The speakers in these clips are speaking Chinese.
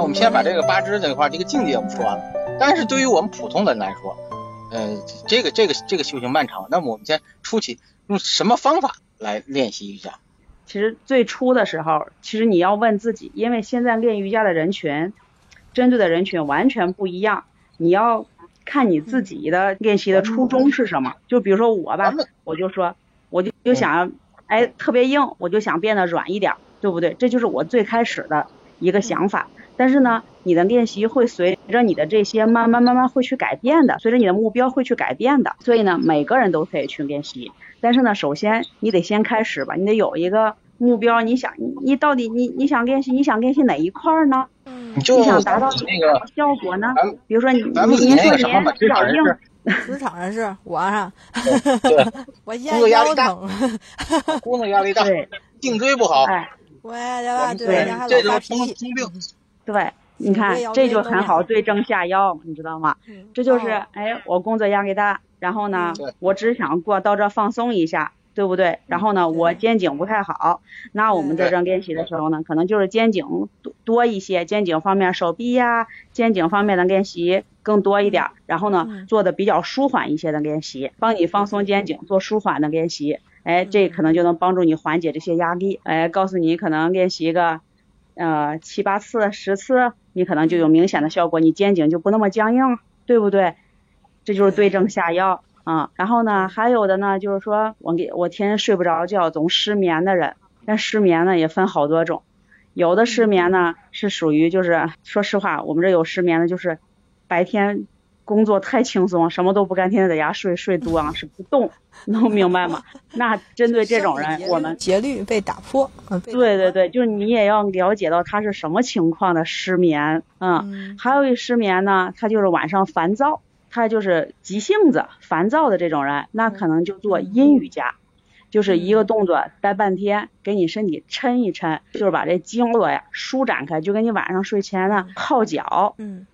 那我们先把这个八支这块这个境界我们说完了，但是对于我们普通人来说，呃，这个这个这个修行漫长。那么我们先初期用什么方法来练习瑜伽？其实最初的时候，其实你要问自己，因为现在练瑜伽的人群，针对的人群完全不一样。你要看你自己的练习的初衷是什么。就比如说我吧，我就说，我就就想，哎，特别硬，我就想变得软一点，对不对？这就是我最开始的一个想法。但是呢，你的练习会随着你的这些慢慢慢慢会去改变的，随着你的目标会去改变的。所以呢，每个人都可以去练习。但是呢，首先你得先开始吧，你得有一个目标。你想，你到底你你想练习，你想练习哪一块儿呢？嗯，你想达到那个效果呢？比如说你咱们您说什么吧？您比较硬，职场人士，我啊，对，我现在腰疼，工作压力大，对，颈椎不好，哎，我呀，对这就是老发脾气，通通病。对，你看这就很好对症下药，你知道吗？嗯这就是哦哎，我工作压力大，然后呢，我只想过到这儿放松一下，对不对？然后呢，我肩颈不太好，那我们在这儿练习的时候呢，可能就是肩颈多多一些，肩颈方面手臂呀，肩颈方面的练习更多一点儿，然后呢嗯，做的比较舒缓一些的练习，帮你放松肩颈，做舒缓的练习。哎，这可能就能帮助你缓解这些压力。哎，告诉你可能练习个呃七八次、十次，你可能就有明显的效果，你肩颈就不那么僵硬，对不对？这就是对症下药啊。然后呢，还有的呢，就是说我给我天天睡不着觉，总失眠的人，但失眠呢也分好多种，有的失眠呢是属于就是说实话，我们这有失眠的，就是白天工作太轻松，什么都不干，天天在家睡睡多啊，是不动，能明白吗？那针对这种人，我们节律被打破，对对对，就是你也要了解到他是什么情况的失眠，嗯，嗯。还有一失眠呢，他就是晚上烦躁，他就是急性子、烦躁的这种人，那可能就做阴瑜伽，就是一个动作待半天，给你身体抻一抻，就是把这经络呀舒展开，就跟你晚上睡前呢泡脚。嗯，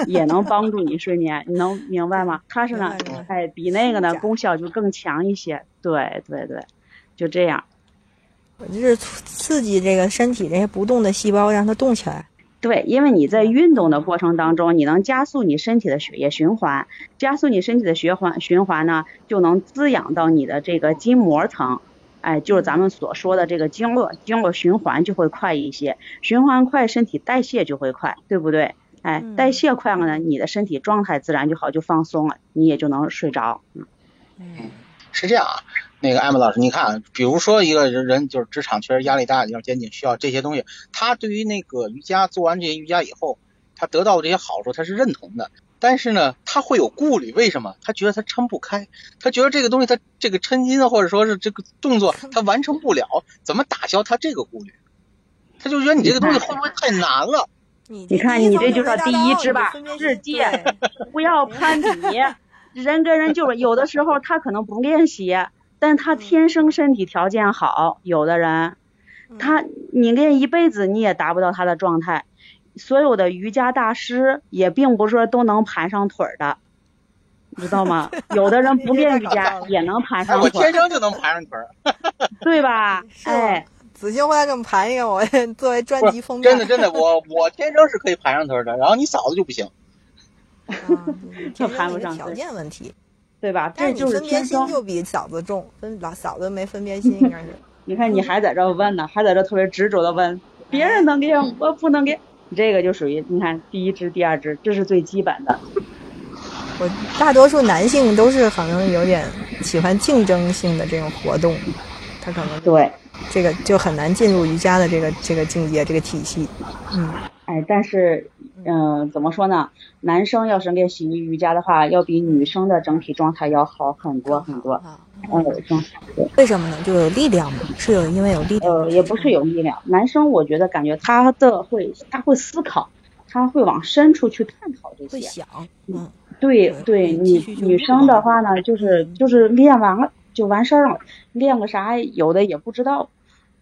也能帮助你睡眠，你能明白吗？它是呢哎，比那个呢功效就更强一些，对对对，就这样。我就是刺刺激这个身体这些不动的细胞，让它动起来。对，因为你在运动的过程当中，你能加速你身体的血液循环，加速你身体的血环循环呢，就能滋养到你的这个筋膜层，哎，就是咱们所说的这个经络，经络循环就会快一些，循环快，身体代谢就会快，对不对？哎，嗯代谢快了呢，你的身体状态自然就好，就放松了，你也就能睡着。嗯是这样啊，那个艾玛老师，你看啊，比如说一个人人就是职场确实压力大，要肩颈需要这些东西，他对于那个瑜伽做完这些瑜伽以后，他得到的这些好处他是认同的，但是呢，他会有顾虑，为什么？他觉得他撑不开，他觉得这个东西他这个抻筋啊，或者说是这个动作他完成不了，怎么打消他这个顾虑？他就觉得你这个东西会不会太难了？你你看你这就是第一只吧世界 不要攀比，人跟人就是有的时候他可能不练习，但他天生身体条件好，有的人他你练一辈子你也达不到他的状态。所有的瑜伽大师也并不是说都能盘上腿儿的，你知道吗？有的人 不练瑜伽也能盘上腿儿，天生就能盘上腿，对吧？哎，子星回来给我们盘一个，我 作为专辑封面。真的真的，我我天生是可以盘上腿的，然后你嫂子就不行。这盘不上条件问题。对吧？但是你这就是分别心。就比嫂子重，分老嫂子没分别心，应该是。你看你还在这问呢，还在这特别执着的问，别人能给，我不能给，你，这个就属于你看第一支、第二支，这是最基本的。我大多数男性都是可能有点喜欢竞争性的这种活动，他可能对，这个就很难进入瑜伽的这个这个境界这个体系。嗯，哎，但是，嗯、怎么说呢？男生要是练习瑜伽的话，要比女生的整体状态要好很多很多。啊，嗯，更为什么呢？就有力量嘛，是有因为有力量。呃，也不是有力量。男生我觉得感觉他的会，他会思考，他会往深处去探讨这些。会想，嗯，对对对，女女生的话呢，就是嗯就是练完了就完事儿了，练个啥有的也不知道。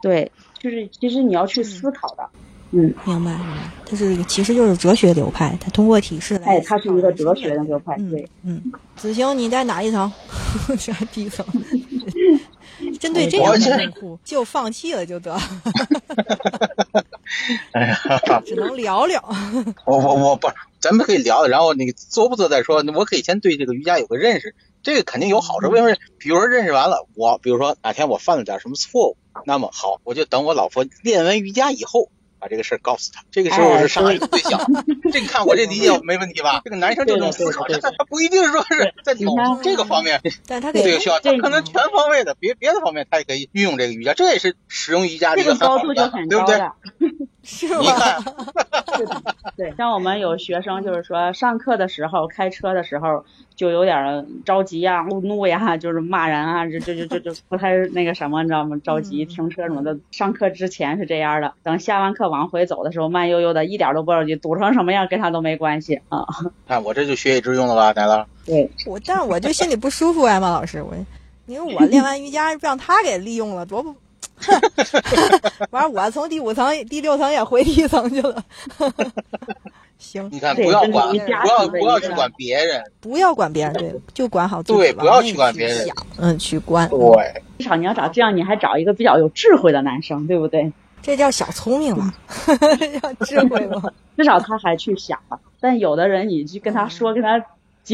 对，就是其实你要去思考的。嗯，明白明白。它是其实就是哲学流派，它通过体式来。哎，它是一个哲学的流派。嗯对，嗯，子晴你在哪一层？这低层。针对这样的用户，就放弃了就得了，哎呀，只能聊聊。我我我不，咱们可以聊，然后那个做不做再说。我可以先对这个瑜伽有个认识，这个肯定有好处。为什么？比如说认识完了，我比如说哪天我犯了点什么错误，那么好，我就等我老婆练完瑜伽以后。把这个事儿告诉他，这个时候是上一个对象。这你看我这理解没问题吧？这个男生这种思考，他他不一定说是在你看某这个方面，这个需要，他可能全方位的，别别的方面他也可以运用这个瑜伽，这也是使用瑜伽的一个很好高度就很对不对？是你吗？看，是的，对，像我们有学生就是说上课的时候开车的时候就有点着急呀、怒怒呀，就是骂人啊，这这这这这不太那个什么，你知道吗？着急嗯停车什么的。上课之前是这样的，等下完课往回走的时候，慢悠悠的，一点都不着急，堵成什么样跟他都没关系啊。看我这就学以致用了吧，奶酪。对，我，但是我就心里不舒服，艾玛老师，我，因为我练完瑜伽让他给利用了，多不，完了我从第五层、第六层也回第一层去了。行，你看，不要管，不要不要去管别人，不要管别人，对，就管好自己，对不要去管别人想，嗯，去管，对，至少你要找这样，你还找一个比较有智慧的男生，对不对？这叫小聪明嘛，叫智慧嘛。至少他还去想了。但有的人你去跟他说、跟他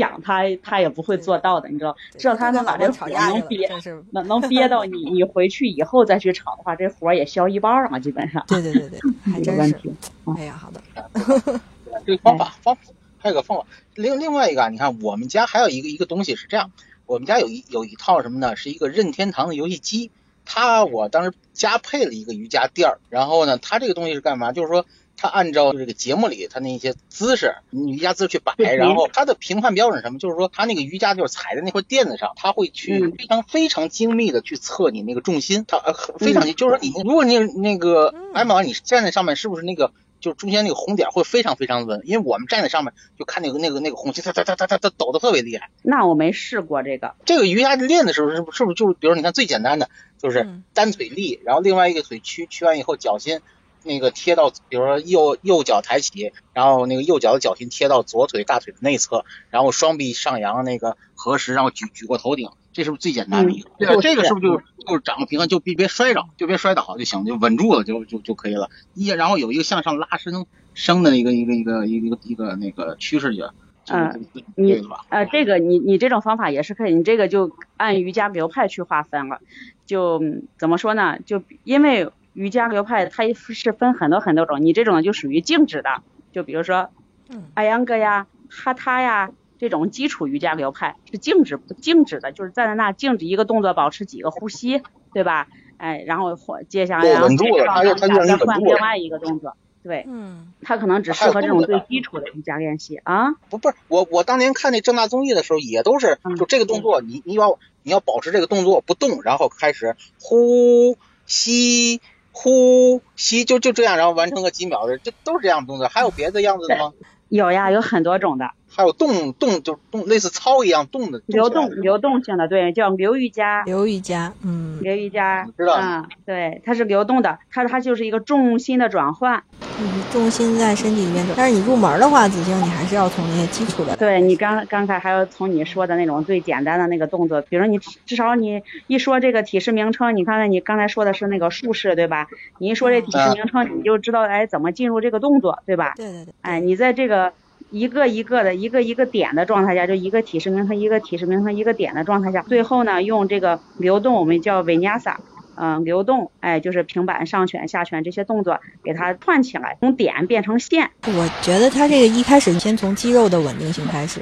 讲，他他也不会做到的，你知道？至少他能把这火吵架，能憋，能能憋到你 你回去以后再去炒的话，这火也消一半儿嘛，基本上。对对对对，还真是。有问题。哎呀，好的，这个方法方法还有个方法。另另外一个啊，你看我们家还有一个一个东西是这样，我们家有一有一套什么呢？是一个任天堂的游戏机。它我当时加配了一个瑜伽垫儿，然后呢，它这个东西是干嘛？就是说它按照这个节目里他那些姿势，你瑜伽姿势去摆，然后他的评判标准是什么？就是说他那个瑜伽就是踩在那块垫子上，他会去嗯非常非常精密的去测你那个重心，他呃非常就是说你如果你那个嗯艾玛你站在上面是不是那个？就是中间那个红点会非常非常稳，因为我们站在上面就看那个那个那个红心，它它它它它它抖得特别厉害。那我没试过这个，这个瑜伽练的时候是不是不是就是，比如你看最简单的就是嗯单腿立，然后另外一个腿屈屈完以后，脚心那个贴到，比如说右右脚抬起，然后那个右脚的脚心贴到左腿大腿的内侧，然后双臂上扬那个合十，然后举举过头顶，这是不是最简单的一个？嗯对这个是不是就就是掌握平衡，就别别摔着，就别摔倒就行，就稳住了就就就可以了。一然后有一个向上拉伸升的一个一个一个一个一个一个那个趋势就就嗯你对？呃，这个你你这种方法也是可以，你这个就按瑜伽流派去划分了。就嗯怎么说呢？就因为瑜伽流派它是分很多很多种，你这种就属于静止的，就比如说嗯。艾扬格呀、哈他呀这种基础瑜伽流派是静止静止的，就是站在那静止一个动作，保持几个呼吸，对吧？哎，然后或接下来对然后再换另外一个动作，对，嗯，它可能只适合这种最基础的瑜伽练习啊。不不是我我当年看那正大综艺的时候，也都是嗯。就这个动作，你你要你要保持这个动作不动，然后开始呼吸呼吸，就就这样，然后完成个几秒的，这都是这样的动作。还有别的样子的吗？有呀，有很多种的。还有动动就动，类似操一样动的流动流动性的，对，叫流瑜伽，流瑜伽，嗯，流瑜伽，知道嗯，对，它是流动的，它它就是一个重心的转换。嗯重心在身体里面走。但是你入门的话，子晴你还是要从那些基础的，对你刚刚才还要从你说的那种最简单的那个动作，比如你至至少你一说这个体式名称，你刚才你刚才说的是那个术式对吧？你一说这体式名称，你就知道哎怎么进入这个动作对吧？对对对，哎，你在这个一个一个的一个一个点的状态下，就一个体式名称一个体式名称一个点的状态下，最后呢用这个流动，我们叫维尼亚萨。嗯，流动，哎，就是平板上拳、下拳这些动作，给它串起来，从点变成线。我觉得他这个一开始先从肌肉的稳定性开始，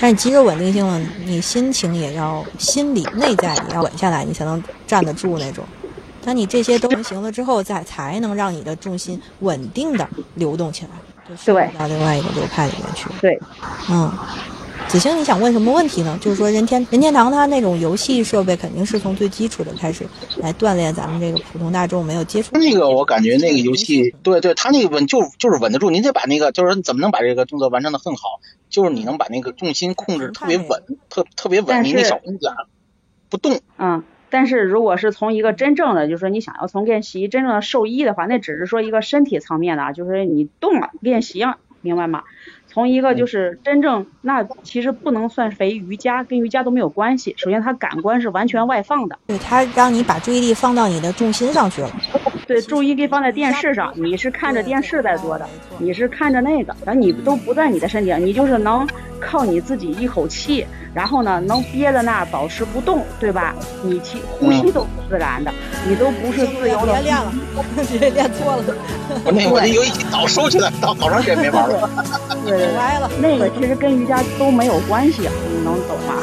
但是肌肉稳定性了，你心情也要心理内在也要稳下来，你才能站得住那种。当你这些都成型了之后，再才能让你的重心稳定的流动起来，就深入到另外一个流派里面去。对，嗯，子星，你想问什么问题呢？就是说任天任天堂它那种游戏设备肯定是从最基础的开始来锻炼咱们这个普通大众没有接触。那个我感觉那个游戏，对对，它那个稳就就是稳得住。你得把那个就是你怎么能把这个动作完成的很好？就是你能把那个重心控制特别稳，特特别稳，你那小红点不动。嗯。但是如果是从一个真正的，就是说你想要从练习真正的受益的话，那只是说一个身体层面的，就是你动了练习了，明白吗？从一个就是真正，那其实不能算肥瑜伽，跟瑜伽都没有关系。首先，它感官是完全外放的，对它让你把注意力放到你的重心上去了。对，注意力放在电视上，你是看着电视在做的，你是看着那个，然后你都不在你的身体上，你就是能靠你自己一口气。然后呢，能憋在那儿保持不动，对吧？你气呼吸都是自然的，你都不是自由的。别练了，别练错了。我那我那游戏机早收起来，早好长时间没玩了。对，歪了。那个其实跟瑜伽都没有关系，你能懂吗？